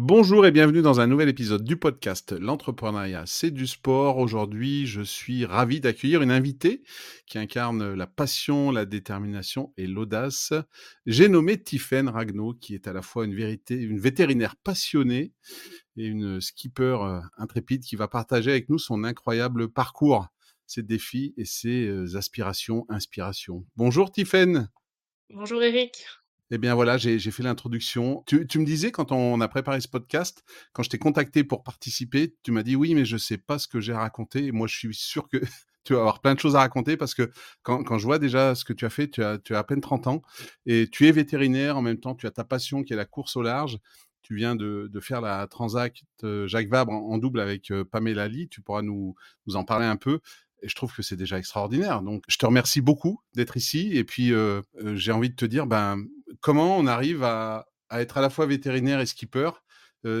Bonjour et bienvenue dans un nouvel épisode du podcast L'entrepreneuriat, c'est du sport. Aujourd'hui, je suis ravi d'accueillir une invitée qui incarne la passion, la détermination et l'audace. J'ai nommé Tiffaine Ragnaud, qui est à la fois une vétérinaire passionnée et une skipper euh, intrépide qui va partager avec nous son incroyable parcours, ses défis et ses euh, aspirations, inspirations. Bonjour Tiffaine. Bonjour Eric. Eh bien voilà, j'ai fait l'introduction. Tu, me disais quand on a préparé ce podcast, quand je t'ai contacté pour participer, tu m'as dit oui, mais je ne sais pas ce que j'ai à raconter. Moi, je suis sûr que tu vas avoir plein de choses à raconter parce que quand, je vois déjà ce que tu as fait, tu as, tu as à peine 30 ans et tu es vétérinaire en même temps, tu as ta passion qui est la course au large. Tu viens de, faire la Transact euh, Jacques Vabre en, double avec euh, Pamela Lee. Tu pourras nous, nous en parler un peu. Et je trouve que c'est déjà extraordinaire. Donc, je te remercie beaucoup d'être ici. Et puis, euh, j'ai envie de te dire, ben, comment on arrive à, être à la fois vétérinaire et skipper?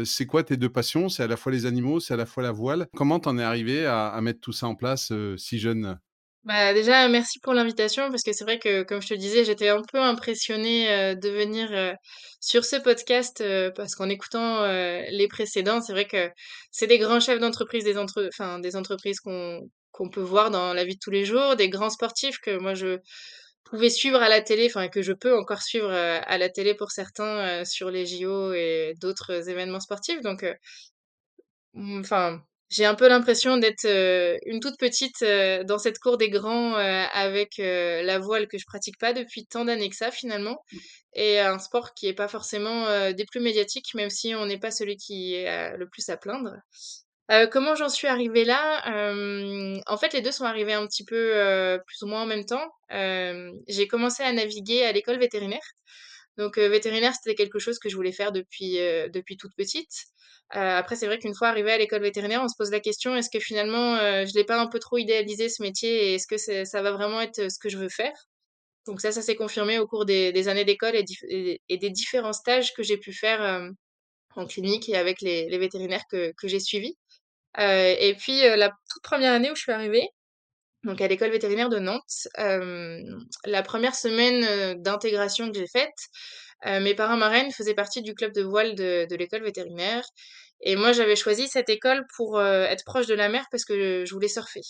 C'est quoi tes deux passions? C'est à la fois les animaux, c'est à la fois la voile. Comment t'en es arrivé à, mettre tout ça en place si jeune? Bah déjà, merci pour l'invitation parce que c'est vrai que, comme je te disais, j'étais un peu impressionnée de venir sur ce podcast parce qu'en écoutant les précédents, c'est vrai que c'est des grands chefs d'entreprise, des, entre... entreprises qu'on qu'on peut voir dans la vie de tous les jours, des grands sportifs que moi je pouvais suivre à la télé, enfin que je peux encore suivre euh, à la télé pour certains euh, sur les JO et d'autres événements sportifs. Donc, euh, mm, enfin, j'ai un peu l'impression d'être une toute petite dans cette cour des grands avec la voile que je pratique pas depuis tant d'années que ça finalement, et un sport qui est pas forcément des plus médiatiques, même si on n'est pas celui qui est le plus à plaindre. Euh, comment j'en suis arrivée là? en fait, les deux sont arrivés un petit peu, heu, plus ou moins en même temps. j'ai commencé à naviguer à l'école vétérinaire. Donc, vétérinaire, c'était quelque chose que je voulais faire depuis, depuis toute petite. Après, c'est vrai qu'une fois arrivée à l'école vétérinaire, on se pose la question: «Est-ce que finalement, je l'ai pas un peu trop idéalisé ce métier et est-ce que ça va vraiment être, ce que je veux faire?» donc ça, ça s'est confirmé au cours des années d'école et des différents stages que j'ai pu faire, en clinique et avec les vétérinaires que j'ai suivis. Euh, et puis la toute première année où je suis arrivée, donc à l'école vétérinaire de Nantes, la première semaine d'intégration que j'ai faite, mes parents marraines faisaient partie du club de voile de l'école vétérinaire. Et moi, j'avais choisi cette école pour être proche de la mer parce que je voulais surfer.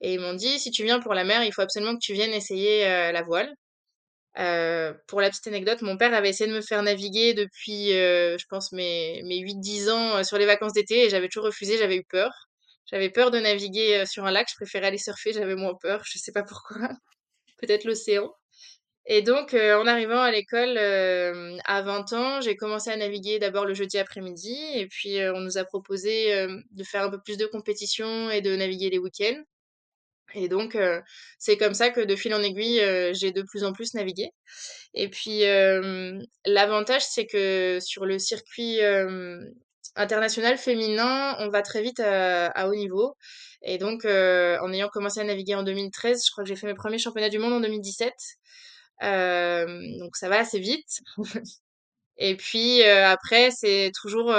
Et ils m'ont dit, si tu viens pour la mer, il faut absolument que tu viennes essayer la voile. Euh, pour la petite anecdote, mon père avait essayé de me faire naviguer depuis, euh, je pense, mes, mes 8-10 ans euh, sur les vacances d'été et j'avais toujours refusé, j'avais eu peur. J'avais peur de naviguer sur un lac, je préférais aller surfer, j'avais moins peur, je sais pas pourquoi. Peut-être l'océan. Et donc, en arrivant à l'école à 20 ans, j'ai commencé à naviguer d'abord le jeudi après-midi et puis on nous a proposé de faire un peu plus de compétition et de naviguer les week-ends. Et donc, c'est comme ça que de fil en aiguille, j'ai de plus en plus navigué. Et puis, l'avantage, c'est que sur le circuit international féminin, on va très vite à, haut niveau. Et donc, en ayant commencé à naviguer en 2013, je crois que j'ai fait mes premiers championnats du monde en 2017. donc, ça va assez vite. Et puis, après, c'est toujours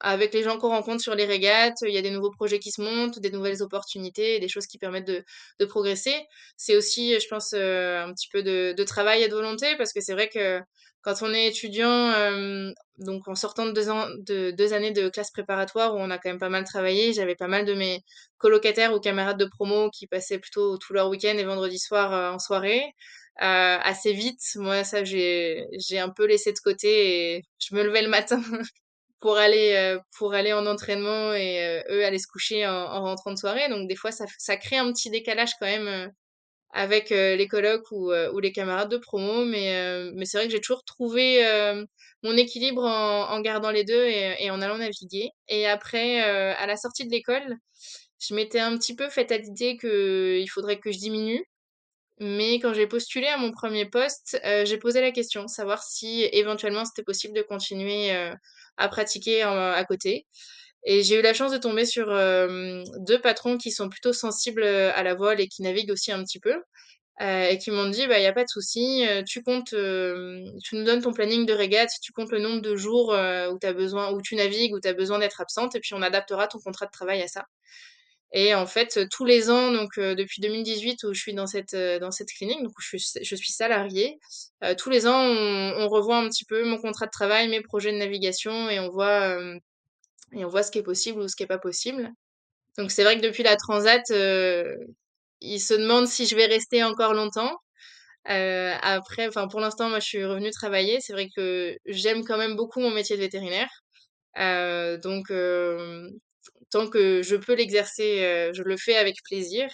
avec les gens qu'on rencontre sur les régates, il y a des nouveaux projets qui se montent, des nouvelles opportunités, des choses qui permettent de, de progresser. C'est aussi, je pense, euh, un petit peu de, de, travail et de volonté, parce que c'est vrai que quand on est étudiant, euh, donc en sortant de deux, ans, de deux années de classe préparatoire où on a quand même pas mal travaillé, j'avais pas mal de mes colocataires ou camarades de promo qui passaient plutôt tout leur week-end et vendredi soir euh, en soirée. assez vite, moi ça j'ai un peu laissé de côté et je me levais le matin pour aller euh, pour aller en entraînement et euh, eux aller se coucher en, en, rentrant de soirée. Donc des fois ça ça crée un petit décalage quand même euh, avec les colocs ou, ou les camarades de promo. Mais mais c'est vrai que j'ai toujours trouvé mon équilibre en, en, gardant les deux et, et, en allant naviguer. Et après à la sortie de l'école je m'étais un petit peu fait à l'idée que il faudrait que je diminue mais quand j'ai postulé à mon premier poste, j'ai posé la question, savoir si éventuellement c'était possible de continuer à pratiquer à côté. Et j'ai eu la chance de tomber sur deux patrons qui sont plutôt sensibles à la voile et qui naviguent aussi un petit peu. et qui m'ont dit, bah, il n'y a pas de souci, tu comptes, tu nous donnes ton planning de régate, tu comptes le nombre de jours où, as besoin, où tu navigues, où tu as besoin d'être absente, et puis on adaptera ton contrat de travail à ça. Et en fait, tous les ans, donc depuis 2018 où je suis dans cette dans cette clinique, donc où je suis salariée, tous les ans on, revoit un petit peu mon contrat de travail, mes projets de navigation et on voit et on voit ce qui est possible ou ce qui est pas possible. Donc c'est vrai que depuis la transat, euh, ils se demandent si je vais rester encore longtemps. Euh, après, enfin pour l'instant, moi je suis revenue travailler. C'est vrai que j'aime quand même beaucoup mon métier de vétérinaire. Euh, donc euh, tant que je peux l'exercer, euh, je le fais avec plaisir.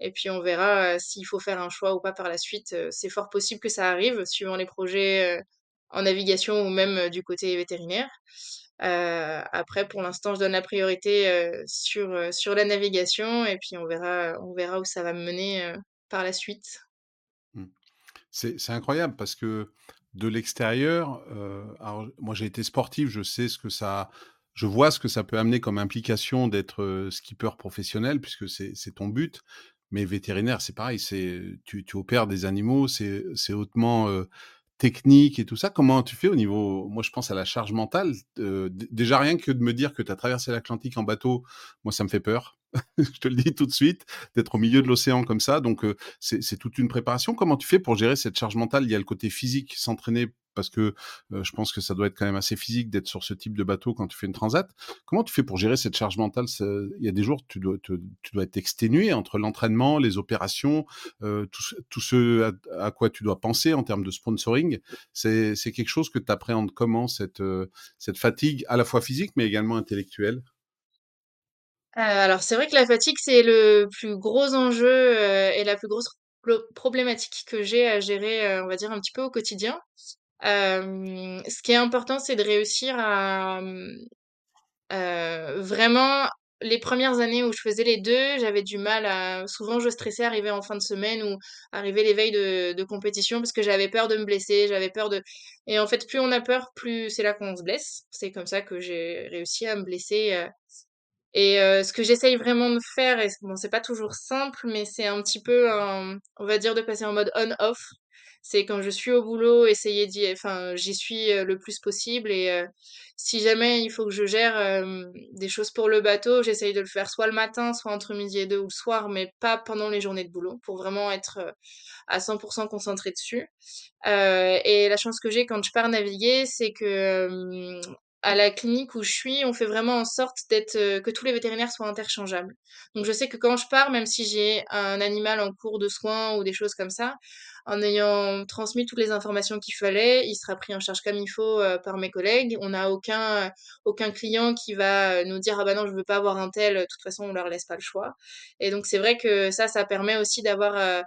Et puis on verra euh, s'il faut faire un choix ou pas par la suite. Euh, c'est fort possible que ça arrive, suivant les projets en navigation ou même du côté vétérinaire. Après, pour l'instant, je donne la priorité sur, sur la navigation et puis on verra, on verra où ça va me mener par la suite. Mmh. C'est incroyable parce que de l'extérieur, moi j'ai été sportif, je sais ce que ça je vois ce que ça peut amener comme implication d'être, heu, skipper professionnel puisque c'est ton but. Mais vétérinaire, c'est pareil, c'est tu tu opères des animaux, c'est hautement, heu, technique et tout ça. Comment tu fais au niveau moi je pense à la charge mentale, dé déjà rien que de me dire que tu as traversé l'Atlantique en bateau, moi ça me fait peur. Je te le dis tout de suite, d'être au milieu de l'océan comme ça, donc c'est toute une préparation. Comment tu fais pour gérer cette charge mentale? Il y a le côté physique, s'entraîner parce que, je pense que ça doit être quand même assez physique d'être sur ce type de bateau quand tu fais une transat. Comment tu fais pour gérer cette charge mentale? Il y a des jours, tu dois tu dois être exténué entre l'entraînement, les opérations, tout ce à quoi tu dois penser en termes de sponsoring. C'est quelque chose que tu appréhendes comment cette, fatigue à la fois physique mais également intellectuelle? Euh, alors c'est vrai que la fatigue, c'est le plus gros enjeu et la plus grosse pro- problématique que j'ai à gérer, on va dire, un petit peu au quotidien. Ce qui est important, c'est de réussir à, vraiment, les premières années où je faisais les 2, j'avais du mal à souvent je stressais arrivé en fin de semaine ou arrivé les veilles de compétition parce que j'avais peur de me blesser, j'avais peur de et en fait, plus on a peur, plus c'est là qu'on se blesse. C'est comme ça que j'ai réussi à me blesser, et ce que j'essaye vraiment de faire bon, c'est pas toujours simple, mais c'est un petit peu un on va dire de passer en mode on-off. C'est quand je suis au boulot, essayer d'y enfin, j'y suis, heu, le plus possible et heu, si jamais il faut que je gère, hem, des choses pour le bateau, j'essaye de le faire soit le matin, soit entre midi et 2 ou le soir, mais pas pendant les journées de boulot, pour vraiment être, à 100 concentrée dessus. Et la chance que j'ai quand je pars naviguer, c'est que, à la clinique où je suis, on fait vraiment en sorte d'être, heu, que tous les vétérinaires soient interchangeables. Donc je sais que quand je pars, même si j'ai un animal en cours de soins ou des choses comme ça, en ayant transmis toutes les informations qu'il fallait, il sera pris en charge comme il faut, heu, par mes collègues. On n'a aucun, aucun client qui va, nous dire: «Ah bah non, je veux pas avoir un tel», de toute façon on leur laisse pas le choix. Et donc c'est vrai que ça, ça permet aussi d'avoir,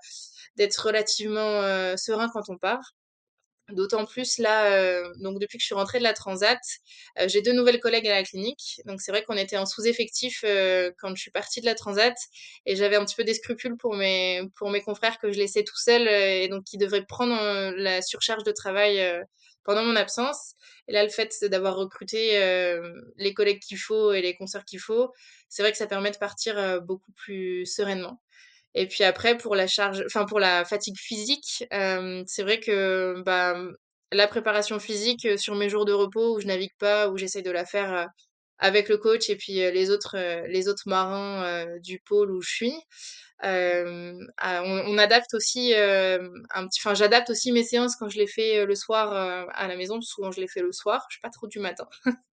d'être relativement, serein quand on part. D'autant plus là, heu, donc depuis que je suis rentrée de la transat, heu, j'ai 2 nouvelles collègues à la clinique. Donc c'est vrai qu'on était en sous-effectif, heu, quand je suis partie de la transat et j'avais un petit peu des scrupules pour mes pour mes confrères que je laissais tout seuls, heu et donc qui devraient prendre, heu, la surcharge de travail, heu, pendant mon absence. Et là, le fait d'avoir recruté, les collègues qu'il faut et les consoeurs qu'il faut, c'est vrai que ça permet de partir, beaucoup plus sereinement. Et puis après pour la charge enfin pour la fatigue physique, hem, c'est vrai que, bah, la préparation physique, heu, sur mes jours de repos où je navigue pas, où j'essaie de la faire, heu, avec le coach et puis, heu, les autres, les autres marins, du pôle où je suis, ah, on on adapte aussi, hem, un petit enfin j'adapte aussi mes séances quand je les fais, le soir, à la maison. Souvent je les fais le soir, je suis pas trop du matin.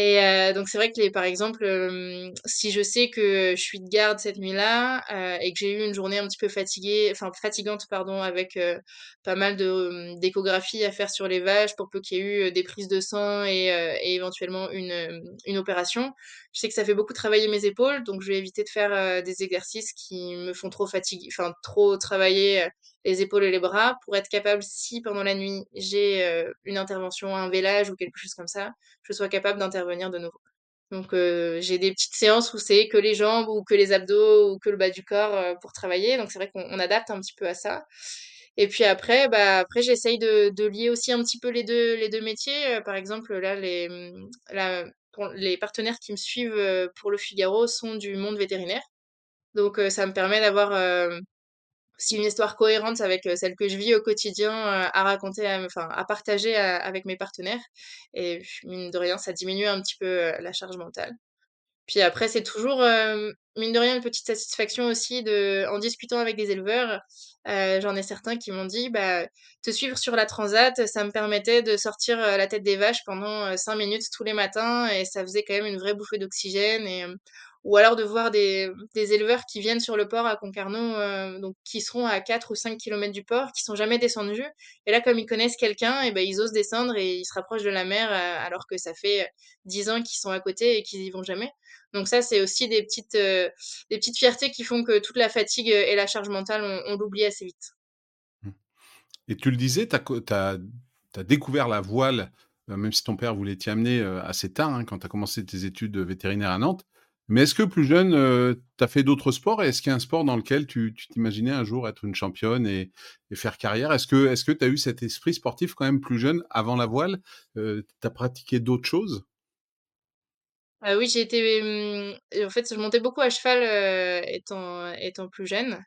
Et heu, donc c'est vrai que les par exemple, hem, si je sais que je suis de garde cette nuit-là, heu, et que j'ai eu une journée un petit peu fatiguée enfin fatigante pardon, avec, heu, pas mal de, mmh, d'échographies à faire sur les vaches pour peu qu'il y ait eu, des prises de sang et et éventuellement une, une opération. Je sais que ça fait beaucoup travailler mes épaules, donc je vais éviter de faire, des exercices qui me font trop fatiguer enfin trop travailler, les épaules et les bras pour être capable, si pendant la nuit j'ai, heu, une intervention, un vélage ou quelque chose comme ça, je sois capable d'intervenir de nouveau. Donc heu, j'ai des petites séances où c'est que les jambes ou que les abdos ou que le bas du corps, heu, pour travailler. Donc c'est vrai qu'on on adapte un petit peu à ça. Et puis après, bah, après j'essaye de lier aussi un petit peu les 2 les 2 métiers. Par exemple, là les, pour les partenaires qui me suivent, pour Le Figaro sont du monde vétérinaire. Donc ça me permet d'avoir, aussi une histoire cohérente avec, heu, celle que je vis au quotidien, heu, à raconter à enfin à partager, heu, avec mes partenaires et mine de rien, ça diminue un petit peu, la charge mentale. Puis après, c'est toujours, mine de rien, une petite satisfaction aussi de en discutant avec des éleveurs, j'en ai certains qui m'ont dit: «Bah, te suivre sur la transat, ça me permettait de sortir, la tête des vaches pendant, heu, 5 minutes tous les matins et ça faisait quand même une vraie bouffée d'oxygène» et ou alors de voir des des éleveurs qui viennent sur le port à Concarneau, heu, donc qui seront à 4 ou 5 kilomètres du port, qui sont jamais descendus et là, comme ils connaissent quelqu'un et ben, ils osent descendre et ils se rapprochent de la mer, heu, alors que ça fait, 10 ans qu'ils sont à côté et qu'ils y vont jamais. Donc ça, c'est aussi des petites, heu, des petites fiertés qui font que toute la fatigue, et la charge mentale, on l'oublie assez vite. Mmh. Et tu le disais, tu as découvert la voile, même si ton père voulait t'y amener, assez tard, hein, quand tu as commencé tes études, vétérinaires à Nantes. Mais est-ce que plus jeune, heu, tu as fait d'autres sports? Est-ce qu'il y a un sport dans lequel tu t'imaginais un jour être une championne et faire carrière? Est-ce que tu as eu cet esprit sportif quand même plus jeune avant la voile? Heu, tu as pratiqué d'autres choses? Heu, oui, j'ai été, mmh, en fait, je montais beaucoup à cheval, heu, étant étant plus jeune.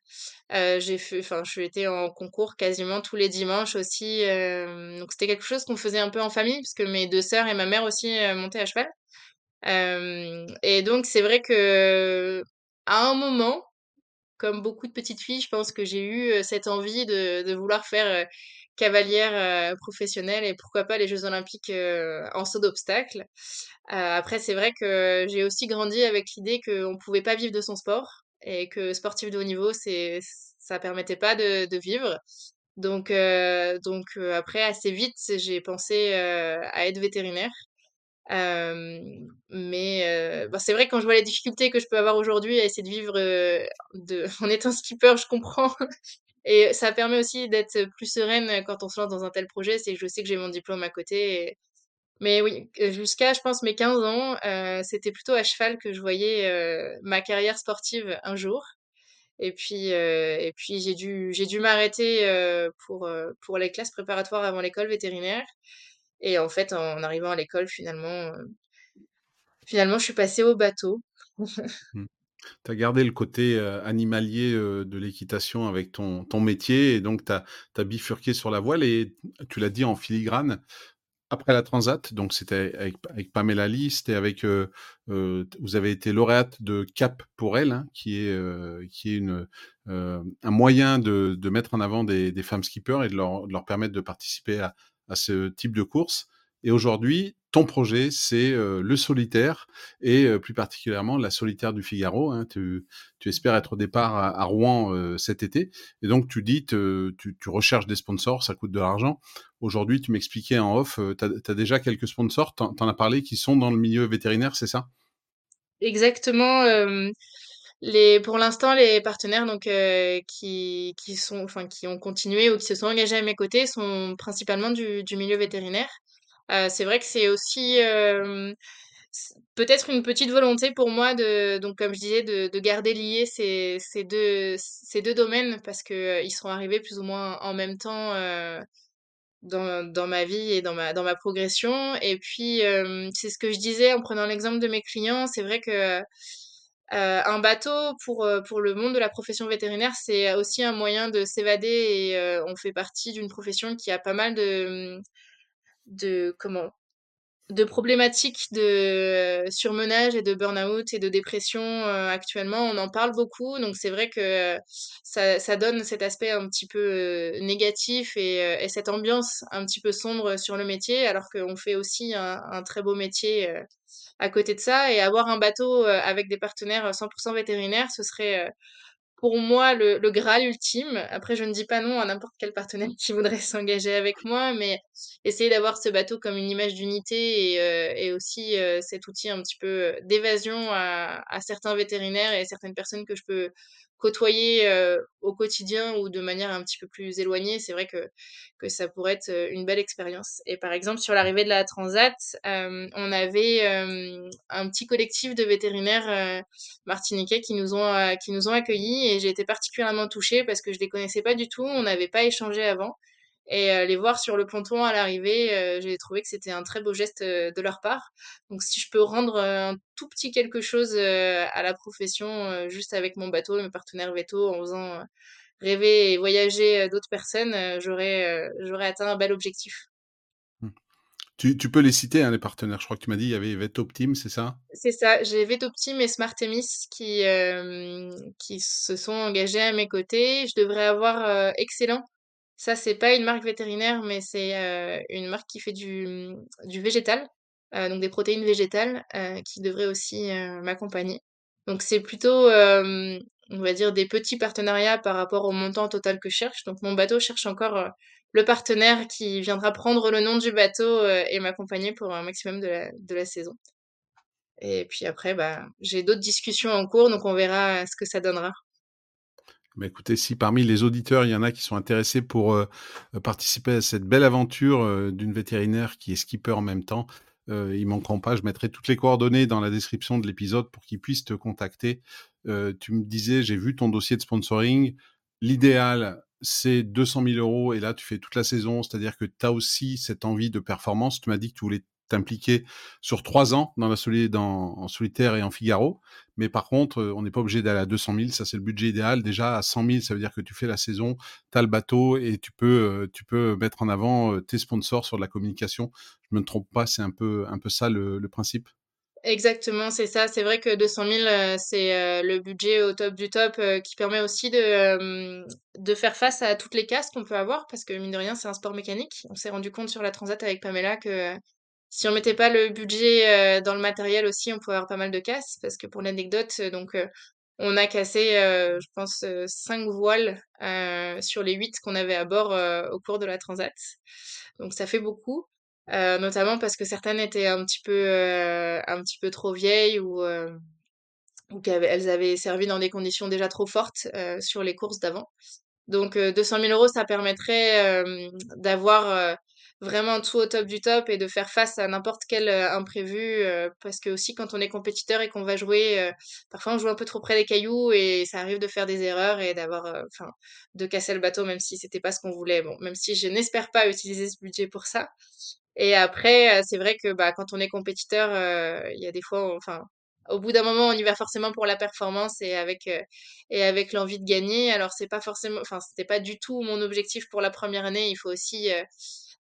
Heu, j'ai fait je été en concours quasiment tous les dimanches aussi, hem, donc c'était quelque chose qu'on faisait un peu en famille parce que mes 2 sœurs et ma mère aussi, montaient à cheval. Et donc c'est vrai que à un moment, comme beaucoup de petites filles, je pense que j'ai eu, cette envie de de vouloir faire, cavalière, professionnelle et pourquoi pas les jeux olympiques, en saut d'obstacles. Heu, après c'est vrai que j'ai aussi grandi avec l'idée qu'on pouvait pas vivre de son sport et que sportif de haut niveau, c'est ça permettait pas de de vivre. Donc heu donc après assez vite, j'ai pensé, à être vétérinaire. Hem, mais heu, bah, c'est vrai quand je vois les difficultés que je peux avoir aujourd'hui à essayer de vivre, heu, de en étant skipper, je comprends. Et ça permet aussi d'être plus sereine quand on se lance dans un tel projet, c'est que je sais que j'ai mon diplôme à côté mais oui, jusqu'à je pense mes 15 ans, c'était plutôt à cheval que je voyais, ma carrière sportive un jour. Et puis, et puis j'ai dû j'ai dû m'arrêter, pour, pour les classes préparatoires avant l'école vétérinaire et en fait, en arrivant à l'école finalement, heu Finalement, je suis passée au bateau. Mmh. Tu as gardé le côté, heu, animalier, heu, de l'équitation avec ton ton métier et donc tu as bifurqué sur la voile et tu l'as dit en filigrane, après la transat, donc c'était avec Pamela Lee, c'était avec, vous avez été lauréate de Cap pour elle, hein, qui est, qui est une, un moyen de de mettre en avant des des femmes skippers et de leur de leur permettre de participer à à ce type de course et aujourd'hui, ton projet, c'est, heu, le solitaire et heu, plus particulièrement la solitaire du Figaro, hein. Tu espères être au départ à Rouen, heu, cet été et donc tu dis tu recherches des sponsors, ça coûte de l'argent. Aujourd'hui, tu m'expliquais en off, tu as déjà quelques sponsors, tu en as parlé, qui sont dans le milieu vétérinaire, c'est ça? Exactement, les pour l'instant, les partenaires donc heu, qui qui sont enfin, qui ont continué ou qui se sont engagés à mes côtés sont principalement du du milieu vétérinaire. Heu, c'est vrai que c'est aussi, c peut-être une petite volonté pour moi de donc comme je disais, de de garder liés ces ces 2 ces 2 domaines parce heu, ils sont arrivés plus ou moins en même temps, dans dans ma vie et dans ma dans ma progression et puis, c'est ce que je disais en prenant l'exemple de mes clients. C'est vrai que, heu, un bateau pour, heu, pour le monde de la profession vétérinaire, c'est aussi un moyen de s'évader et heu, on fait partie d'une profession qui a pas mal de, de comment? De problématiques de surmenage et de burn-out et de dépression, heu, actuellement, on en parle beaucoup, donc c'est vrai que ça ça donne cet aspect un petit peu, négatif et cette ambiance un petit peu sombre sur le métier, alors qu'on fait aussi un un très beau métier, à côté de ça. Et avoir un bateau, avec des partenaires, 100% vétérinaires, ce serait, pour moi, le le graal ultime. Après, je ne dis pas non à n'importe quel partenaire qui voudrait s'engager avec moi, mais essayer d'avoir ce bateau comme une image d'unité et et aussi, heu, cet outil un petit peu, d'évasion à à certains vétérinaires et certaines personnes que je peux côtoyer, au quotidien ou de manière un petit peu plus éloignée. C'est vrai que que ça pourrait être, une belle expérience et par exemple, sur l'arrivée de la transat, on avait, un petit collectif de vétérinaires, martiniquais qui nous ont, qui nous ont accueillis et j'ai été particulièrement touchée parce que je les connaissais pas du tout. On n'avait pas échangé avant et heu, les voir sur le ponton à l'arrivée, heu, j'ai trouvé que c'était un très beau geste, heu, de leur part. Donc si je peux rendre, un tout petit quelque chose, à la profession, juste avec mon bateau mes partenaires vétos en faisant, rêver et voyager, d'autres personnes, j'aurais, atteint un bel objectif. Mmh. Tu, tu peux les citer, hein, les partenaires. Je crois que tu m'as dit il y avait Vetoptim, c'est ça? C'est ça, j'ai Vetoptim et Smartemis qui, euh, qui se sont engagés à mes côtés. Je devrais avoir euh, Excellent. Ça, c'est pas une marque vétérinaire, mais c'est euh, une marque qui fait du, du végétal, euh, donc des protéines végétales, euh, qui devrait aussi m'accompagner. Donc c'est plutôt, on va dire, des petits partenariats par rapport au montant total que je cherche. Donc mon bateau cherche encore le partenaire qui viendra prendre le nom du bateau et m'accompagner pour un maximum de la, de la saison. Et puis après, bah, j'ai d'autres discussions en cours, donc on verra ce que ça donnera. Bah, écoutez, si parmi les auditeurs, il y en a qui sont intéressés pour euh, participer à cette belle aventure euh, d'une vétérinaire qui est skipper en même temps, euh, ils manqueront pas. Je mettrai toutes les coordonnées dans la description de l'épisode pour qu'ils puissent te contacter. Euh, tu me disais, j'ai vu ton dossier de sponsoring. L'idéal, c'est 200 000 euros et là, tu fais toute la saison, c'est-à-dire que tu as aussi cette envie de performance. Tu m'as dit que tu voulais t'impliquer sur trois ans dans la en solitaire et en Figaro. Mais par contre, euh, on n'est pas obligé d'aller à 200 000. Ça, c'est le budget idéal. Déjà, à 100 000, ça veut dire que tu fais la saison, tu as le bateau et tu peux, euh, tu mettre en avant euh, tes sponsors sur de la communication. Je me trompe pas, c'est un peu, un peu ça le, principe. Exactement, c'est ça. C'est vrai que 200 000, euh, c'est le budget au top du top qui permet aussi de, faire face à toutes les casses qu'on peut avoir parce que mine de rien, c'est un sport mécanique. On s'est rendu compte sur la Transat avec Pamela que si on mettait pas le budget euh, dans le matériel aussi, on pouvait avoir pas mal de casses parce que pour l'anecdote, euh, donc euh, on a cassé, je pense, cinq voiles sur les huit qu'on avait à bord au cours de la Transat. Donc ça fait beaucoup. Notamment parce que certaines étaient un petit peu, un petit peu trop vieilles ou, ou qu'elles avaient servi dans des conditions déjà trop fortes sur les courses d'avant. Donc euh, 200 000 euros, ça permettrait d'avoir vraiment tout au top du top et de faire face à n'importe quel euh, imprévu. euh, parce que aussi quand on est compétiteur et qu'on va jouer, euh, parfois on joue un peu trop près des cailloux et ça arrive de faire des erreurs et d'avoir, enfin, de casser le bateau même si c'était pas ce qu'on voulait. Bon, même si je n'espère pas utiliser ce budget pour ça. Et après, c'est vrai que bah, quand on est compétiteur, il y a des fois, enfin, au bout d'un moment, on y va forcément pour la performance et avec euh, et avec l'envie de gagner. Alors c'est pas forcément, enfin, c'était pas du tout mon objectif pour la première année. Il faut aussi euh,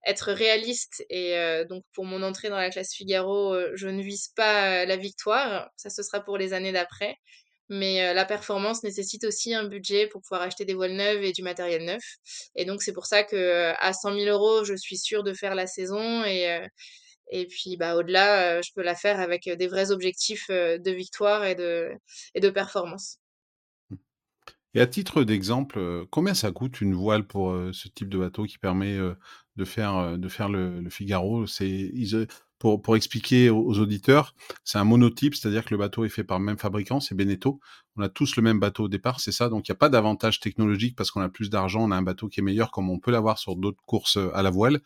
être réaliste et euh, donc pour mon entrée dans la classe Figaro, euh, je ne vise pas euh, la victoire. Ça, ce sera pour les années d'après. Mais la performance nécessite aussi un budget pour pouvoir acheter des voiles neuves et du matériel neuf. Et donc c'est pour ça que à 100 000 euros, je suis sûre de faire la saison et et puis bah au-delà, je peux la faire avec des vrais objectifs de victoire et de et de performance. Et à titre d'exemple, combien ça coûte une voile pour ce type de bateau qui permet de faire, euh, de faire le, Figaro? C'est, euh, pour, pour expliquer aux, auditeurs, c'est un monotype, c'est-à-dire que le bateau est fait par le même fabricant, c'est Beneteau. On a tous le même bateau au départ, c'est ça. Donc il n'y a pas d'avantage technologique parce qu'on a plus d'argent, on a un bateau qui est meilleur comme on peut l'avoir sur d'autres courses euh, à la voile.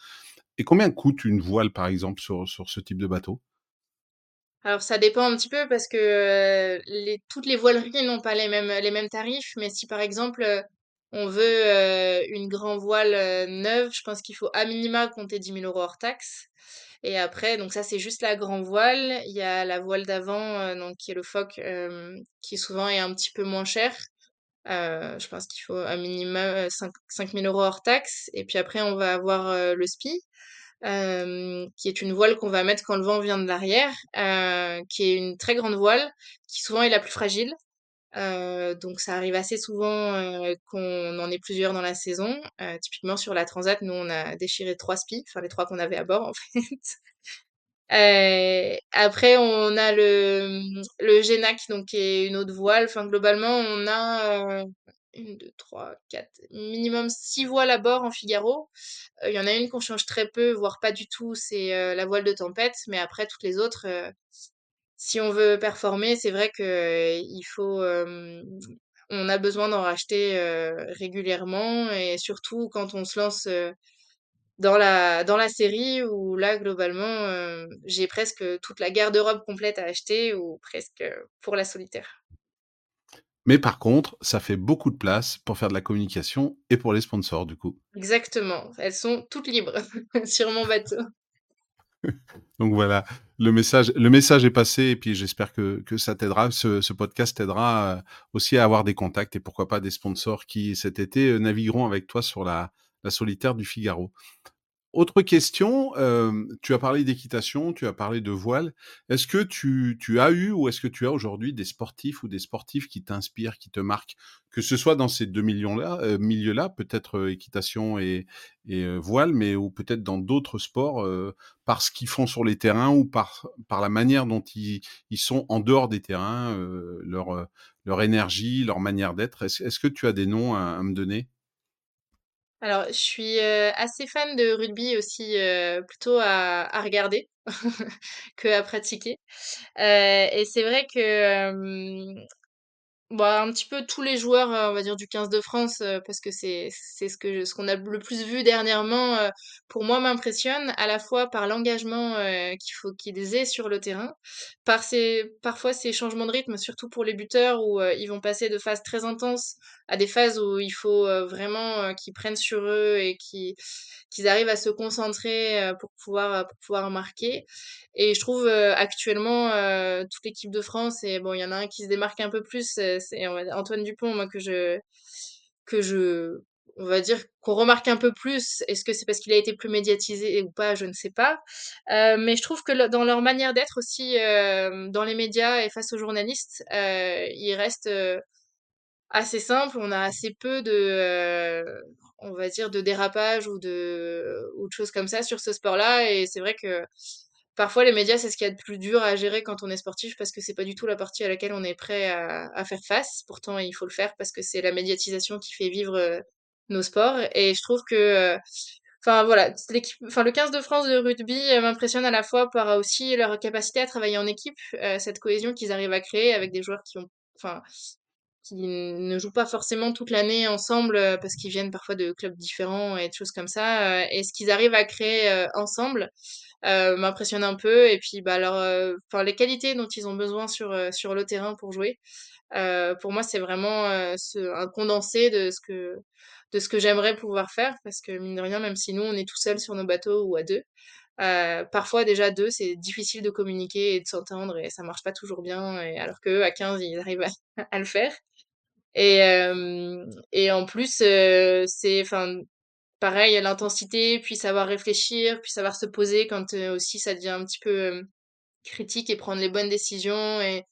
Et combien coûte une voile, par exemple, sur, sur ce type de bateau? Alors ça dépend un petit peu parce que toutes les voileries n'ont pas les mêmes, les mêmes tarifs, mais si par exemple on veut euh, une grand voile euh, neuve, je pense qu'il faut à minima compter 10 000 euros hors taxe. Et après, donc ça c'est juste la grand voile. Il y a la voile d'avant, euh, donc qui est le phoque, qui souvent est un petit peu moins cher. Je pense qu'il faut à minima 5, 5 000 euros hors taxe. Et puis après, on va avoir le SPI qui est une voile qu'on va mettre quand le vent vient de l'arrière, qui est une très grande voile, qui souvent est la plus fragile. Euh, donc ça arrive assez souvent euh, qu'on en ait plusieurs dans la saison. Euh, typiquement sur la Transat, nous on a déchiré trois spies, enfin les trois qu'on avait à bord en fait. Après on a le le Genac donc qui est une autre voile. Enfin globalement on a une, deux, trois, quatre, minimum six voiles à bord en Figaro. Il y en a une qu'on change très peu, voire pas du tout, c'est la voile de tempête. Mais après, toutes les autres, si on veut performer, c'est vrai que il faut, on a besoin d'en racheter régulièrement et surtout quand on se lance dans la dans la série où là globalement euh, j'ai presque toute la garde-robe complète à acheter ou presque pour la solitaire. Mais par contre, ça fait beaucoup de place pour faire de la communication et pour les sponsors, du coup. Exactement, elles sont toutes libres sur mon bateau. Donc voilà, le message, est passé et puis j'espère que, ça t'aidera, ce, podcast t'aidera euh, aussi à avoir des contacts et pourquoi pas des sponsors qui cet été euh, navigueront avec toi sur la solitaire du Figaro. Autre question, tu as parlé d'équitation, tu as parlé de voile. Est-ce que tu tu as eu ou est-ce que tu as aujourd'hui des sportifs ou des sportifs qui t'inspirent, qui te marquent? Que ce soit dans ces 2 millions-là milieux-là, peut-être, équitation et et voile, mais ou peut-être dans d'autres sports, par ce qu'ils font sur les terrains ou par par la manière dont ils ils sont en dehors des terrains, leur, leur énergie, leur manière d'être. Est-ce est-ce que tu as des noms à à me donner? Alors, je suis, assez fan de rugby aussi, plutôt à à regarder qu'à pratiquer. Heu et c'est vrai que, bah, un petit peu tous les joueurs, heu, on va dire du 15 de France, heu, parce que c'est c'est ce que ce qu'on a le plus vu dernièrement, heu, pour moi m'impressionne à la fois par l'engagement, qu'il faut qu'ils aient sur le terrain, par ces parfois ces changements de rythme, surtout pour les buteurs où, ils vont passer de phases très intenses à des phases où il faut, vraiment, qu'ils prennent sur eux et qu'ils qu'ils arrivent à se concentrer, pour pouvoir, pour pouvoir marquer. Et je trouve, actuellement, toute l'équipe de France et bon, il y en a un qui se démarque un peu plus, c'est Antoine Dupont, moi que je que je on va dire qu'on remarque un peu plus. Est-ce que c'est parce qu'il a été plus médiatisé ou pas? Je ne sais pas. Heu, mais je trouve que dans leur manière d'être aussi, hem, dans les médias et face aux journalistes, heu, ils restent, heu, assez simples. On a assez peu de, on va dire de dérapage ou de ou de choses comme ça sur ce sport-là et c'est vrai que Parfois, les médias, c'est ce qu'il y a de plus dur à gérer quand on est sportif parce que c'est pas du tout la partie à laquelle on est prêt à, faire face. Pourtant, il faut le faire parce que c'est la médiatisation qui fait vivre euh, nos sports. Et je trouve que, euh, enfin voilà, l'équipe, enfin le 15 de France de rugby euh, m'impressionne à la fois par aussi leur capacité à travailler en équipe, cette cohésion qu'ils arrivent à créer avec des joueurs qui ont, enfin, qui ne jouent pas forcément toute l'année ensemble euh, parce qu'ils viennent parfois de clubs différents et de choses comme ça. euh, et ce qu'ils arrivent à créer euh, ensemble m'impressionne un peu. Et puis, bah, leur, enfin, les qualités dont ils ont besoin sur, sur le terrain pour jouer. Pour moi, c'est vraiment un condensé de ce que, de ce que j'aimerais pouvoir faire. Parce que, mine de rien, même si nous, on est tout seul sur nos bateaux ou à deux, parfois, déjà, deux, c'est difficile de communiquer et de s'entendre et ça marche pas toujours bien. Alors qu'eux, à 15, ils arrivent à le faire. Et, et en plus, c'est, enfin, pareil, l'intensité, puis savoir réfléchir, puis savoir se poser quand aussi ça devient un petit peu critique et prendre les bonnes décisions et,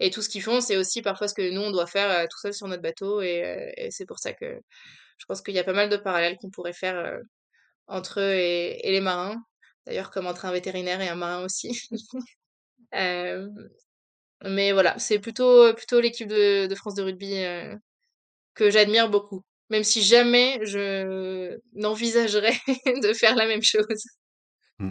et tout ce qu'ils font, c'est aussi parfois ce que nous on doit faire tout seul sur notre bateau et, euh, et c'est pour ça que je pense qu'il y a pas mal de parallèles qu'on pourrait faire euh, entre eux et, et les marins. D'ailleurs, comme entre un vétérinaire et un marin aussi. Euh, mais voilà, c'est plutôt plutôt l'équipe de, de France de rugby euh, que j'admire beaucoup. Même si jamais je n'envisagerais de faire la même chose. Mmh.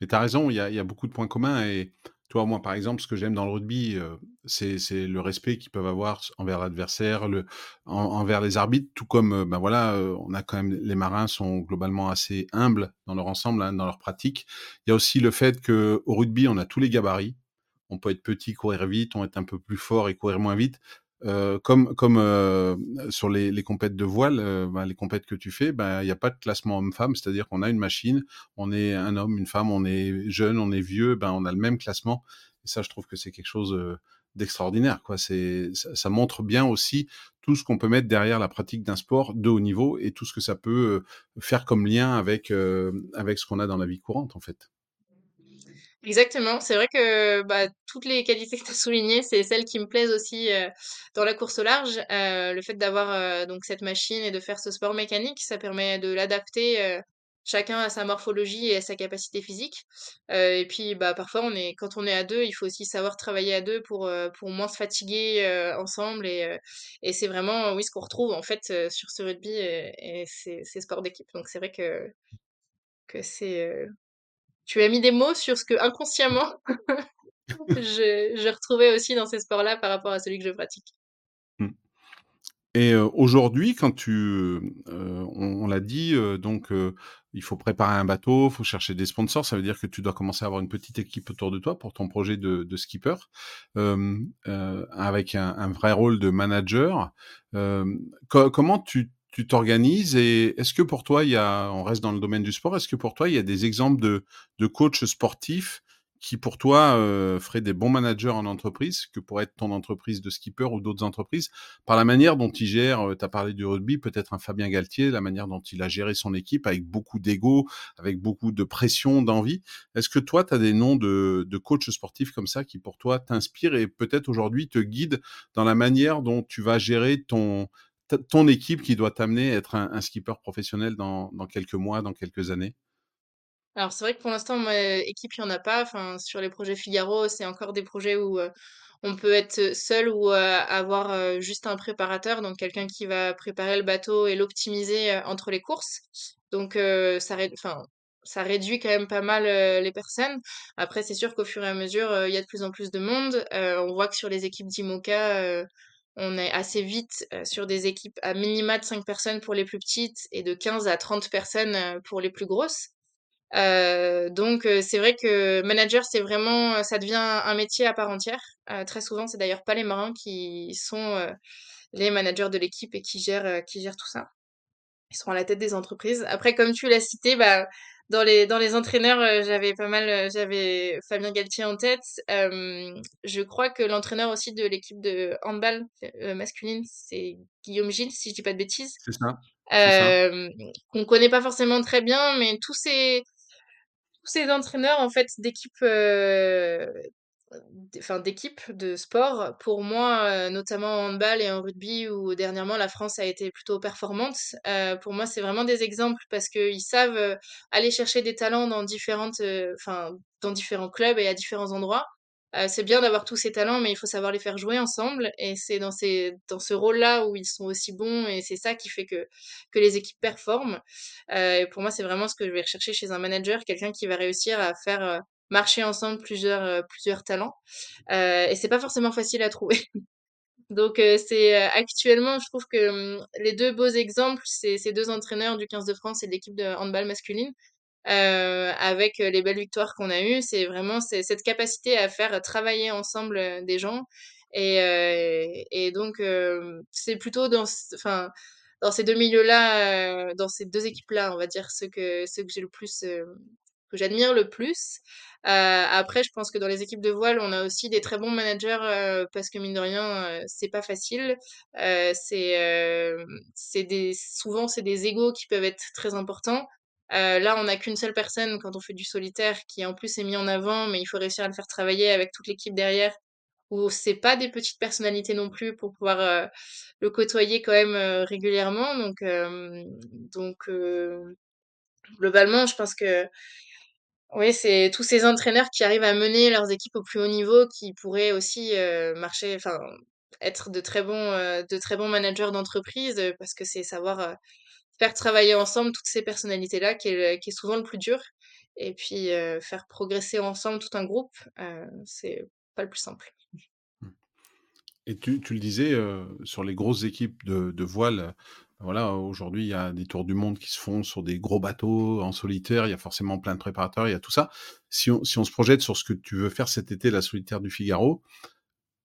Mais tu as raison, il y a y a beaucoup de points communs et toi, moi, par exemple, ce que j'aime dans le rugby, heu, c'est le respect qu'ils peuvent avoir envers l'adversaire, le en envers les arbitres, tout comme, ben, voilà, on a quand même les marins sont globalement assez humbles dans leur ensemble, hein, dans leur pratique. Il y a aussi le fait qu'au rugby, on a tous les gabarits. On peut être petit, courir vite, on être un peu plus fort et courir moins vite. Heu, comme comme, heu, sur les les compètes de voile, heu, bah, les compètes que tu fais, bah, il y a pas de classement homme-femme, c'est-à-dire qu'on a une machine, on est un homme, une femme, on est jeune, on est vieux, ben, on a le même classement et ça, je trouve que c'est quelque chose, d'extraordinaire, quoi. C'est ça ça montre bien aussi tout ce qu'on peut mettre derrière la pratique d'un sport de haut niveau et tout ce que ça peut, faire comme lien avec, avec ce qu'on a dans la vie courante, en fait. Exactement, c'est vrai que bah, toutes les qualités que tu as soulignées, c'est celles qui me plaisent aussi euh, dans la course au large. Euh, le fait d'avoir euh, donc cette machine et de faire ce sport mécanique, ça permet de l'adapter chacun à sa morphologie et à sa capacité physique. Et puis bah parfois on est quand on est à deux, il faut aussi savoir travailler à deux pour pour moins se fatiguer ensemble et et c'est vraiment oui ce qu'on retrouve en fait sur ce rugby et, et c'est c'est sport d'équipe. Donc c'est vrai que que c'est tu as mis des mots sur ce que inconsciemment je, je retrouvais aussi dans ces sports-là par rapport à celui que je pratique. Mmh. Et heu, aujourd'hui, quand tu, heu, on l'a dit, heu, donc il faut préparer un bateau, il faut chercher des sponsors. Ça veut dire que tu dois commencer à avoir une petite équipe autour de toi pour ton projet de skipper, avec un vrai rôle de manager. Comment tu tu t'organises et est-ce que pour toi, il y a on reste dans le domaine du sport, est-ce que pour toi, il y a des exemples de de coachs sportifs qui pour toi euh, feraient des bons managers en entreprise, que pourrait être ton entreprise de skipper ou d'autres entreprises, par la manière dont ils gèrent, euh, tu as parlé du rugby, peut-être un Fabien Galtier, la manière dont il a géré son équipe avec beaucoup d'ego, avec beaucoup de pression, d'envie. Est-ce que toi, tu as des noms de, de coachs sportifs comme ça qui pour toi t'inspirent et peut-être aujourd'hui te guident dans la manière dont tu vas gérer ton, ton équipe qui doit t'amener à être un, skipper professionnel dans, dans, quelques mois, dans quelques années? Alors c'est vrai que pour l'instant, équipe, il n'y en a pas. Enfin, sur les projets Figaro, c'est encore des projets où on peut être seul ou avoir juste un préparateur, donc quelqu'un qui va préparer le bateau et l'optimiser entre les courses. Donc ça réduit quand même pas mal les personnes. Après, c'est sûr qu'au fur et à mesure, il y a de plus en plus de monde. on voit que sur les équipes d'IMOCA, on est assez vite sur des équipes à minima de 5 personnes pour les plus petites et de 15 à 30 personnes pour les plus grosses. donc c'est vrai que manager, c'est vraiment, ça devient un métier à part entière. très souvent, c'est d'ailleurs pas les marins qui sont les managers de l'équipe et qui gèrent, qui gèrent tout ça. Ils sont à la tête des entreprises. Après, comme tu l'as cité, bah, dans les dans les entraîneurs, euh, j'avais pas mal, euh, j'avais Fabien Galtier en tête. je crois que l'entraîneur aussi de l'équipe de handball euh, masculine, c'est Guillaume Gilles, si je dis pas de bêtises. C'est ça. Euh, qu'on connaît pas forcément très bien, mais tous ces tous ces entraîneurs en fait d'équipe enfin d'équipe de sport. Pour moi, euh, notamment en handball et en rugby, où dernièrement la France a été plutôt performante, euh, pour moi c'est vraiment des exemples parce qu'ils savent euh, aller chercher des talents dans différentes, dans différents clubs et à différents endroits. c'est bien d'avoir tous ces talents, mais il faut savoir les faire jouer ensemble. Et c'est dans ces dans ce rôle-là où ils sont aussi bons, et c'est ça qui fait que que les équipes performent. et pour moi, c'est vraiment ce que je vais rechercher chez un manager, quelqu'un qui va réussir à faire marcher ensemble plusieurs, euh, plusieurs talents. Euh, et c'est pas forcément facile à trouver. Donc euh, c'est actuellement, je trouve que hum, les deux beaux exemples, c'est ces deux entraîneurs du 15 de France et de l'équipe de handball masculine. avec les belles victoires qu'on a eues, c'est vraiment cette capacité à faire travailler ensemble des gens. Et, et donc, c'est plutôt dans, enfin, dans ces deux milieux-là, dans ces deux équipes-là, on va dire, ce que, ce que j'ai le plus, que j'admire le plus. Euh, après, je pense que dans les équipes de voile, on a aussi des très bons managers euh, parce que mine de rien, euh, c'est pas facile. c'est c'est des souvent c'est des égos qui peuvent être très importants. là, on n'a qu'une seule personne quand on fait du solitaire qui en plus est mis en avant, mais il faut réussir à le faire travailler avec toute l'équipe derrière. Où c'est pas des petites personnalités non plus pour pouvoir le côtoyer quand même régulièrement. Donc donc globalement, je pense que oui, c'est tous ces entraîneurs qui arrivent à mener leurs équipes au plus haut niveau, qui pourraient aussi euh, marcher, enfin, être de très bons, euh, de très bons managers d'entreprise, euh, parce que c'est savoir faire travailler ensemble toutes ces personnalités-là qui qui est souvent le plus dur, et puis faire progresser ensemble tout un groupe, c'est pas le plus simple. Mmh. Et tu, tu le disais, sur les grosses équipes de, de voile, voilà, aujourd'hui, il y a des tours du monde qui se font sur des gros bateaux en solitaire. Il y a forcément plein de préparateurs, il y a tout ça. Si on, si on se projette sur ce que tu veux faire cet été, la solitaire du Figaro,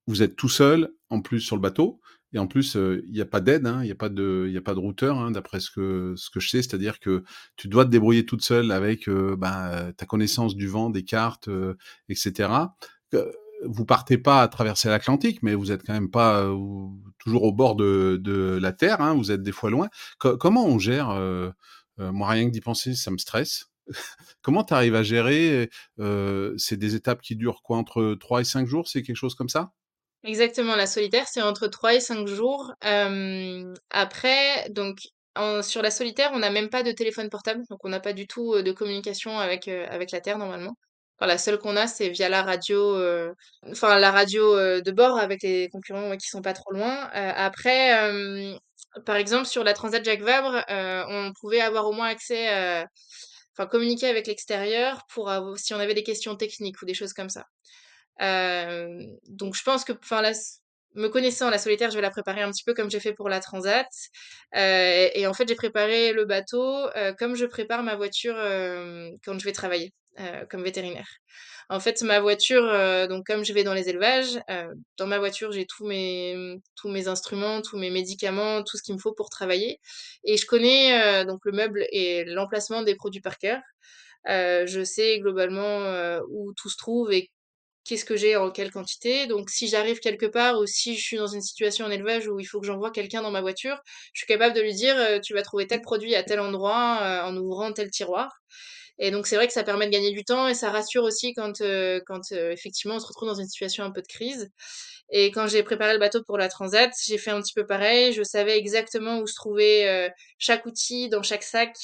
vous êtes tout seul, en plus sur le bateau, et en plus, euh, il n'y a pas d'aide, hein, il n'y a pas de, il a pas de routeur, hein, d'après ce que ce que je sais, c'est-à-dire que tu dois te débrouiller toute seule avec euh, ben, ta connaissance du vent, des cartes, euh, etc vous partez pas à traverser l'Atlantique, mais vous êtes quand même pas euh, toujours au bord de, la Terre, hein, vous êtes des fois loin. comment on gère euh, euh, Moi, rien que d'y penser, ça me stresse. comment tu arrives à gérer C'est des étapes qui durent quoi Entre 3 et 5 jours C'est quelque chose comme ça? Exactement, la solitaire, c'est entre 3 et 5 jours. après, donc, sur la solitaire, on n'a même pas de téléphone portable, donc on n'a pas du tout de communication avec, avec la Terre normalement la seule qu'on a, c'est via la radio, euh, enfin la radio euh, de bord avec les concurrents qui sont pas trop loin. Euh, après, par exemple, sur la Transat Jacques Vabre, on pouvait avoir au moins accès, enfin communiquer avec l'extérieur pour avoir, si on avait des questions techniques ou des choses comme ça. donc je pense que, enfin là, me connaissant, la solitaire, je vais la préparer un petit peu comme j'ai fait pour la Transat. et en fait, j'ai préparé le bateau comme je prépare ma voiture quand je vais travailler. Euh, comme vétérinaire. En fait, ma voiture, euh, donc comme je vais dans les élevages, euh, dans ma voiture, j'ai tous mes tous mes instruments, tous mes médicaments, tout ce qu'il me faut pour travailler. Et je connais donc le meuble et l'emplacement des produits par cœur. je sais globalement où tout se trouve et qu'est-ce que j'ai en quelle quantité. Donc si j'arrive quelque part ou si je suis dans une situation en élevage où il faut que j'envoie quelqu'un dans ma voiture, je suis capable de lui dire tu vas trouver tel produit à tel endroit en ouvrant tel tiroir. Et donc c'est vrai que ça permet de gagner du temps et ça rassure aussi quand, quand effectivement on se retrouve dans une situation un peu de crise. Et quand j'ai préparé le bateau pour la transat, j'ai fait un petit peu pareil. Je savais exactement où se trouvait chaque outil dans chaque sac.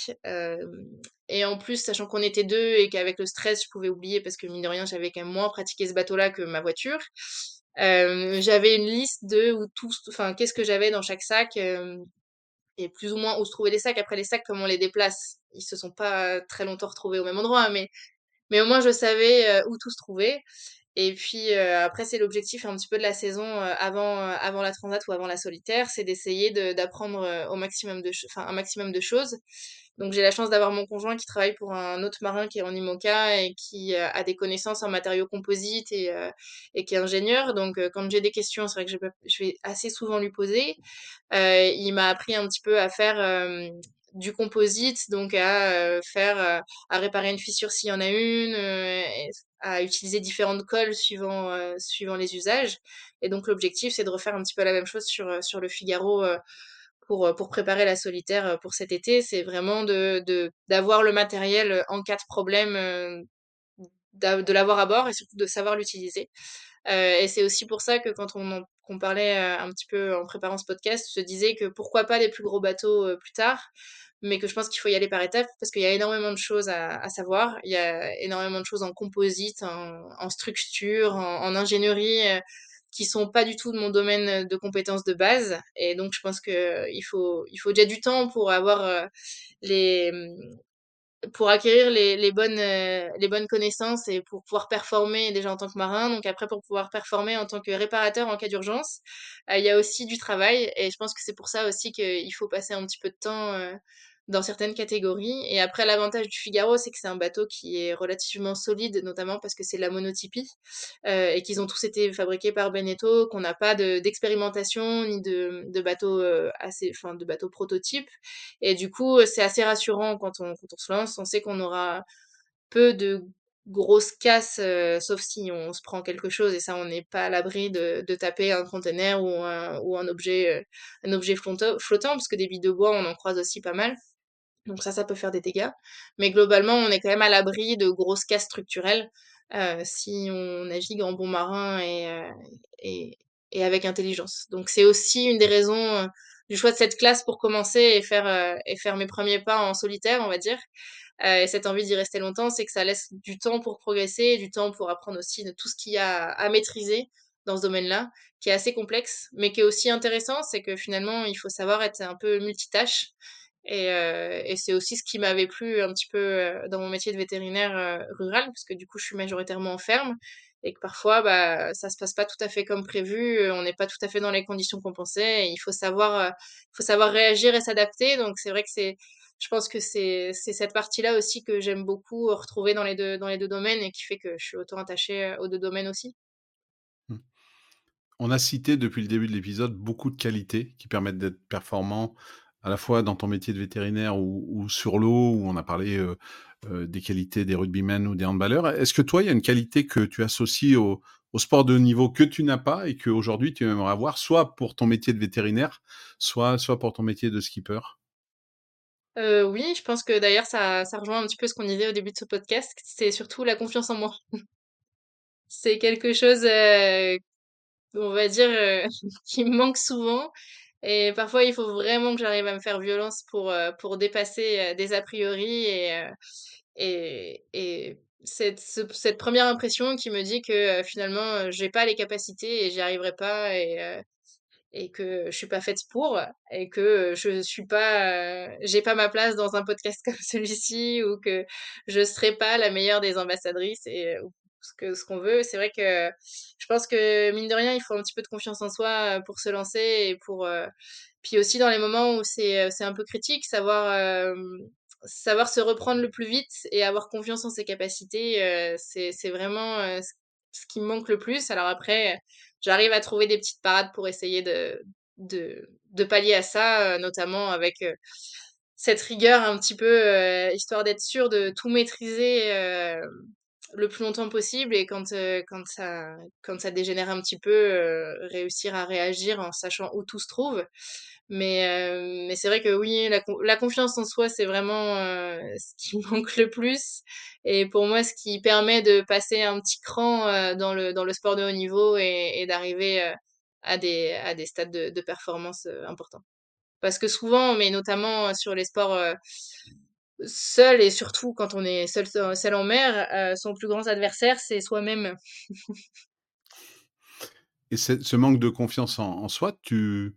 et en plus, sachant qu'on était deux et qu'avec le stress, je pouvais oublier parce que mine de rien, j'avais quand même moins pratiqué ce bateau-là que ma voiture. j'avais une liste de où tout, enfin, qu'est-ce que j'avais dans chaque sac et plus ou moins où se trouvaient les sacs. Après, les sacs, comme on les déplace, ils se sont pas très longtemps retrouvés au même endroit, mais, mais au moins je savais où tout se trouvait. Et puis après, c'est l'objectif un petit peu de la saison avant, avant la transat ou avant la solitaire, c'est d'essayer d'apprendre au maximum de, un maximum de choses. Donc j'ai la chance d'avoir mon conjoint qui travaille pour un autre marin qui est en IMOCA et qui a des connaissances en matériaux composites et, et qui est ingénieur. Donc quand j'ai des questions, c'est vrai que je, je, vais assez souvent lui poser. il m'a appris un petit peu à faire du composite, donc à faire, à réparer une fissure s'il y en a une, à utiliser différentes colles suivant, suivant les usages. Et donc l'objectif, c'est de refaire un petit peu la même chose sur, sur le Figaro pour, pour préparer la solitaire pour cet été. C'est vraiment de, d'avoir le matériel en cas de problème, de l'avoir à bord et surtout de savoir l'utiliser. et c'est aussi pour ça que quand on, qu'on parlait un petit peu en préparant ce podcast, je disais que pourquoi pas les plus gros bateaux plus tard, mais que je pense qu'il faut y aller par étapes parce qu'il y a énormément de choses à, savoir. Il y a énormément de choses en composite, en, structure, en, ingénierie euh, qui sont pas du tout de mon domaine de compétences de base. Et donc, je pense que il faut, il faut déjà du temps pour avoir euh, les, pour acquérir les, les bonnes, euh, les bonnes connaissances et pour pouvoir performer déjà en tant que marin. Donc après, pour pouvoir performer en tant que réparateur en cas d'urgence, il y a aussi du travail. Et je pense que c'est pour ça aussi qu'il faut passer un petit peu de temps dans certaines catégories. Et après, l'avantage du Figaro, c'est que c'est un bateau qui est relativement solide, notamment parce que c'est la monotypie euh, et qu'ils ont tous été fabriqués par Beneteau, qu'on n'a pas d'expérimentation ni de, de bateaux euh, assez, enfin, de bateaux prototypes. Et du coup, c'est assez rassurant quand on, quand on se lance. On sait qu'on aura peu de grosses casses, euh, sauf si on se prend quelque chose et ça on n'est pas à l'abri de, de, taper un conteneur ou un, ou un objet un objet flottant, flottant parce que des billes de bois on en croise aussi pas mal donc ça, ça peut faire des dégâts. Mais globalement, on est quand même à l'abri de grosses casses structurelles euh, si on navigue en bon marin et, euh, et, avec intelligence. Donc c'est aussi une des raisons euh, du choix de cette classe pour commencer et faire mes premiers pas en solitaire, on va dire. et cette envie d'y rester longtemps, c'est que ça laisse du temps pour progresser, du temps pour apprendre aussi de tout ce qu'il y a à maîtriser dans ce domaine-là, qui est assez complexe, mais qui est aussi intéressant, c'est que finalement, il faut savoir être un peu multitâche et, euh, et c'est aussi ce qui m'avait plu un petit peu euh, dans mon métier de vétérinaire euh, rural, parce que du coup, je suis majoritairement en ferme et que parfois, bah, ça se passe pas tout à fait comme prévu, on n'est pas tout à fait dans les conditions qu'on pensait. Il faut savoir, faut savoir réagir et s'adapter. Donc c'est vrai que c'est, je pense que c'est c'est cette partie-là aussi que j'aime beaucoup retrouver dans les deux dans les deux domaines et qui fait que je suis autant attachée aux deux domaines aussi. Mmh. On a cité depuis le début de l'épisode beaucoup de qualités qui permettent d'être performant à la fois dans ton métier de vétérinaire ou, sur l'eau, où on a parlé euh, euh, des qualités des rugbymen ou des handballeurs. Est-ce que toi, il y a une qualité que tu associes au, sport de niveau que tu n'as pas et qu'aujourd'hui tu aimerais avoir, soit pour ton métier de vétérinaire, soit, soit pour ton métier de skipper? Euh, oui, je pense que d'ailleurs ça, ça rejoint un petit peu ce qu'on disait au début de ce podcast, c'est surtout la confiance en moi. c'est quelque chose, on va dire, qui me manque souvent et parfois, il faut vraiment que j'arrive à me faire violence pour, euh, pour dépasser euh, des a priori et, euh, et, et cette, cette première impression qui me dit que finalement, j'ai pas les capacités et j'y arriverai pas et, et que je suis pas faite pour et que je suis pas, j'ai pas ma place dans un podcast comme celui-ci ou que je serai pas la meilleure des ambassadrices et ce que ce qu'on veut. C'est vrai que je pense que mine de rien, il faut un petit peu de confiance en soi euh, pour se lancer et pour euh, puis aussi dans les moments où c'est euh, un peu critique, savoir savoir se reprendre le plus vite et avoir confiance en ses capacités, c'est c'est vraiment ce qui me manque le plus. Alors après, j'arrive à trouver des petites parades pour essayer de de de pallier à ça, notamment avec cette rigueur un petit peu, histoire d'être sûr de tout maîtriser, le plus longtemps possible et quand, quand ça quand ça dégénère un petit peu, réussir à réagir en sachant où tout se trouve. Mais, euh, mais c'est vrai que oui, la, la confiance en soi, c'est vraiment euh, ce qui manque le plus. Et pour moi, ce qui permet de passer un petit cran euh, dans, le, dans le sport de haut niveau et, et d'arriver à, des, à des stades de, de performance importants. Parce que souvent, mais notamment sur les sports seuls et surtout quand on est seul, seul en mer, son plus grand adversaire, c'est soi-même. et ce manque de confiance en, soi, tu,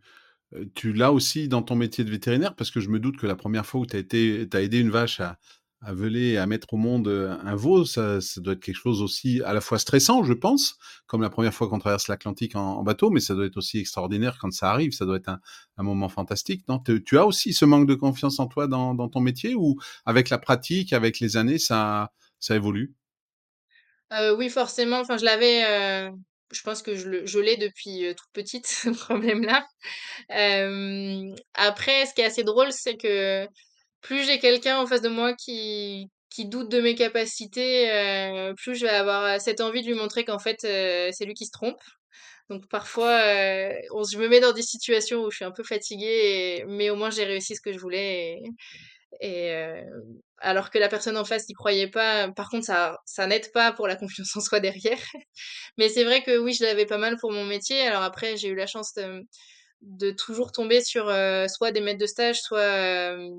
tu l'as aussi dans ton métier de vétérinaire? Parce que je me doute que la première fois où tu as, as aidé une vache à, à veler à mettre au monde un veau, ça, doit être quelque chose aussi à la fois stressant, je pense, comme la première fois qu'on traverse l'Atlantique en, bateau, mais ça doit être aussi extraordinaire quand ça arrive, ça doit être un, moment fantastique. Tu, as aussi ce manque de confiance en toi dans, ton métier ou avec la pratique, avec les années, ça, évolue? Euh, Oui, forcément. Enfin, je l'avais. Je pense que je l'ai depuis toute petite, ce problème-là. après, ce qui est assez drôle, c'est que plus j'ai quelqu'un en face de moi qui, qui doute de mes capacités, plus je vais avoir cette envie de lui montrer qu'en fait, c'est lui qui se trompe. Donc parfois, on, je me mets dans des situations où je suis un peu fatiguée, mais au moins j'ai réussi ce que je voulais. Et, et alors que la personne en face n'y croyait pas. Par contre, ça, ça n'aide pas pour la confiance en soi derrière. Mais c'est vrai que oui, je l'avais pas mal pour mon métier. Alors après, j'ai eu la chance de, de toujours tomber sur euh, soit des maîtres de stage, soit euh,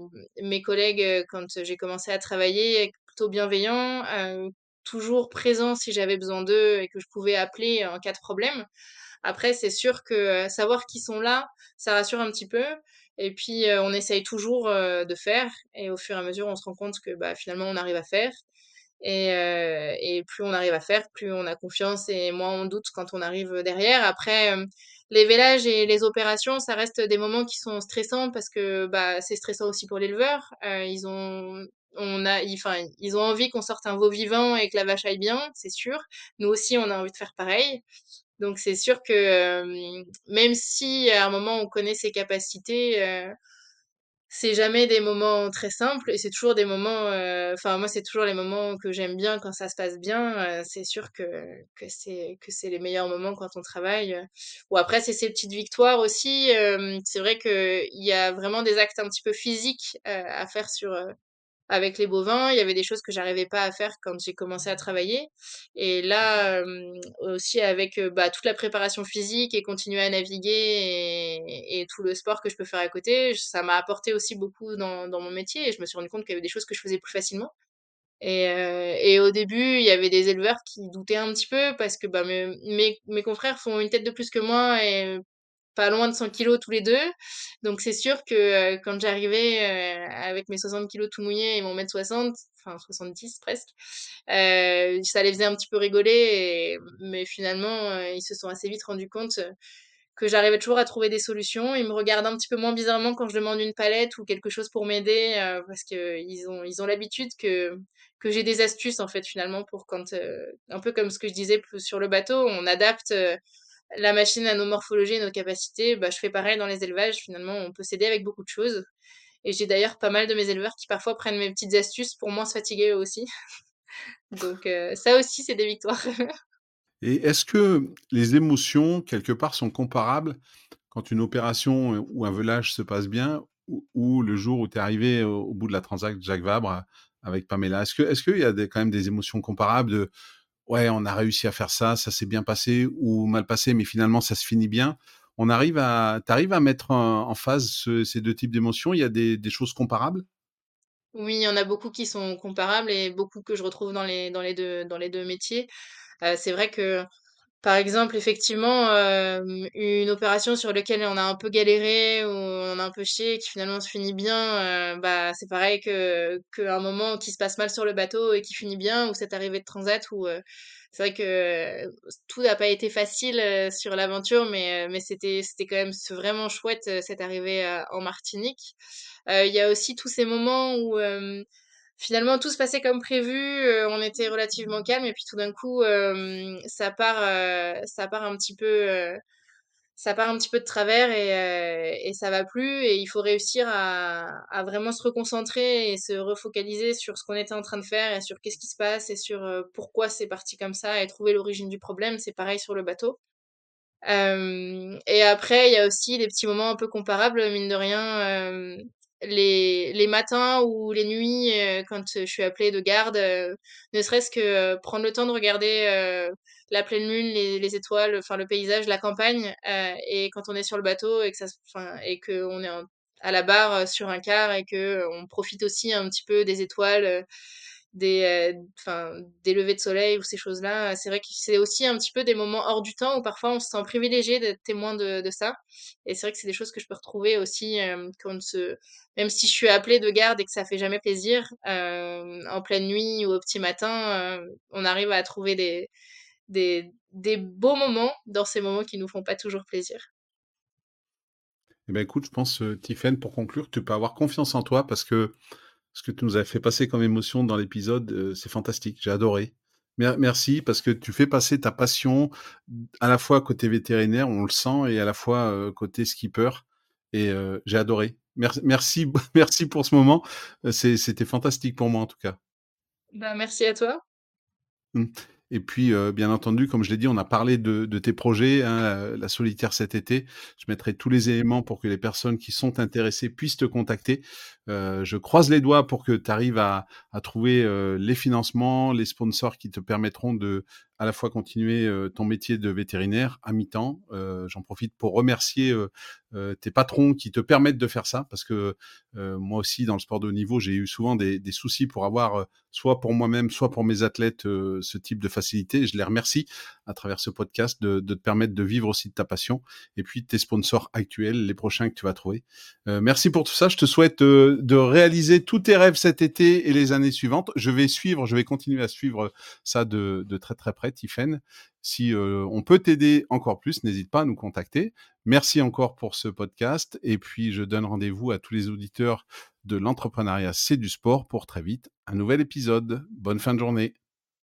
mes collègues euh, quand j'ai commencé à travailler, plutôt bienveillants, toujours présents si j'avais besoin d'eux et que je pouvais appeler en cas de problème. Après, c'est sûr que savoir qu'ils sont là, ça rassure un petit peu. Et puis, on essaye toujours de faire. Et au fur et à mesure, on se rend compte que bah, finalement, on arrive à faire. Et, et plus on arrive à faire, plus on a confiance et moins on doute quand on arrive derrière. Après, les vélages et les opérations, ça reste des moments qui sont stressants parce que bah, c'est stressant aussi pour l'éleveur. ils ont on a, enfin, ils ont envie qu'on sorte un veau vivant et que la vache aille bien, c'est sûr. Nous aussi, on a envie de faire pareil. Donc c'est sûr que même si à un moment on connaît ses capacités, c'est jamais des moments très simples et c'est toujours des moments, enfin moi c'est toujours les moments que j'aime bien quand ça se passe bien. c'est sûr que que c'est que c'est les meilleurs moments quand on travaille. Ou après c'est ces petites victoires aussi. c'est vrai que il y a vraiment des actes un petit peu physiques à faire sur avec les bovins. Il y avait des choses que j'arrivais pas à faire quand j'ai commencé à travailler. Et là, aussi avec bah, toute la préparation physique et continuer à naviguer et, tout le sport que je peux faire à côté, ça m'a apporté aussi beaucoup dans, mon métier. Et je me suis rendu compte qu'il y avait des choses que je faisais plus facilement. Et, et au début, il y avait des éleveurs qui doutaient un petit peu parce que bah, mes, mes, mes confrères font une tête de plus que moi et pas loin de 100 kilos tous les deux. Donc c'est sûr que euh, quand j'arrivais euh, avec mes 60 kilos tout mouillés et mon mètre 60, enfin 70 presque, euh, ça les faisait un petit peu rigoler. mais finalement, ils se sont assez vite rendus compte que j'arrivais toujours à trouver des solutions. Ils me regardent un petit peu moins bizarrement quand je demande une palette ou quelque chose pour m'aider parce qu'ils ont ils ont l'habitude que que j'ai des astuces en fait finalement pour quand un peu comme ce que je disais sur le bateau, on adapte la machine à nos morphologies et nos capacités, bah, je fais pareil dans les élevages. Finalement, on peut s'aider avec beaucoup de choses. Et j'ai d'ailleurs pas mal de mes éleveurs qui parfois prennent mes petites astuces pour moins se fatiguer eux aussi. Donc euh, ça aussi, c'est des victoires. et est-ce que les émotions, quelque part, sont comparables quand une opération ou un velage se passe bien ou, le jour où tu es arrivé au, bout de la transaction Jacques Vabre avec Pamela? Est-ce qu'il est y a des, quand même des émotions comparables de ouais, on a réussi à faire ça, ça s'est bien passé ou mal passé, mais finalement ça se finit bien. On arrive à, t'arrives à mettre en, phase ces deux types d'émotions? Il y a des, choses comparables? Oui, il y en a beaucoup qui sont comparables et beaucoup que je retrouve dans les dans les deux dans les deux métiers. Euh, c'est vrai que par exemple, effectivement, une opération sur laquelle on a un peu galéré ou on a un peu chié qui finalement se finit bien, bah, c'est pareil que qu'un moment qui se passe mal sur le bateau et qui finit bien ou cette arrivée de transat où, c'est vrai que tout n'a pas été facile, sur l'aventure mais mais c'était c'était quand même vraiment chouette, cette arrivée, en Martinique. il y a aussi tous ces moments où, finalement tout se passait comme prévu, euh, on était relativement calme et puis tout d'un coup euh, ça part euh, ça part un petit peu ça part un petit peu de travers et, euh, et ça va plus. Et il faut réussir à, à vraiment se reconcentrer et se refocaliser sur ce qu'on était en train de faire et sur qu'est-ce qui se passe et sur euh, pourquoi c'est parti comme ça et trouver l'origine du problème. C'est pareil sur le bateau. Euh, et après, il y a aussi des petits moments un peu comparables, mine de rien. Les, les matins ou les nuits, euh, quand je suis appelée de garde, euh, ne serait-ce que euh, prendre le temps de regarder la pleine lune, les, les étoiles, enfin le paysage, la campagne, et quand on est sur le bateau et que ça, et que on est à la barre sur un quart et que on profite aussi un petit peu des étoiles des, euh, des levées de soleil ou ces choses-là. C'est vrai que c'est aussi un petit peu des moments hors du temps où parfois on se sent privilégié d'être témoin de, de ça. Et c'est vrai que c'est des choses que je peux retrouver aussi euh, quand se, même si je suis appelée de garde et que ça fait jamais plaisir, euh, en pleine nuit ou au petit matin, on arrive à trouver des, des, des beaux moments dans ces moments qui nous font pas toujours plaisir. Eh ben écoute, je pense, euh, pour conclure, tu peux avoir confiance en toi parce que ce que tu nous as fait passer comme émotion dans l'épisode, c'est fantastique. J'ai adoré. merci parce que tu fais passer ta passion à la fois côté vétérinaire, on le sent, et à la fois côté skipper. Et euh, j'ai adoré. Merci, merci, merci pour ce moment. C'était fantastique pour moi en tout cas. Bah, merci à toi. Mmh. Et puis, euh, bien entendu, comme je l'ai dit, on a parlé de, tes projets, hein, la solitaire cet été. Je mettrai tous les éléments pour que les personnes qui sont intéressées puissent te contacter. Euh, je croise les doigts pour que tu arrives à, à trouver euh, les financements, les sponsors qui te permettront de à la fois continuer ton métier de vétérinaire à mi-temps. J'en profite pour remercier tes patrons qui te permettent de faire ça, parce que moi aussi, dans le sport de haut niveau, j'ai eu souvent des, soucis pour avoir, soit pour moi-même, soit pour mes athlètes, ce type de facilité. Je les remercie à travers ce podcast de, te permettre de vivre aussi de ta passion, et puis tes sponsors actuels, les prochains que tu vas trouver. merci pour tout ça. Je te souhaite de réaliser tous tes rêves cet été et les années suivantes. Je vais suivre, je vais continuer à suivre ça de très très près, Tiffen. Si on peut t'aider encore plus, n'hésite pas à nous contacter. Merci encore pour ce podcast. Et puis, je donne rendez-vous à tous les auditeurs de l'entrepreneuriat, c'est du sport pour très vite un nouvel épisode. Bonne fin de journée.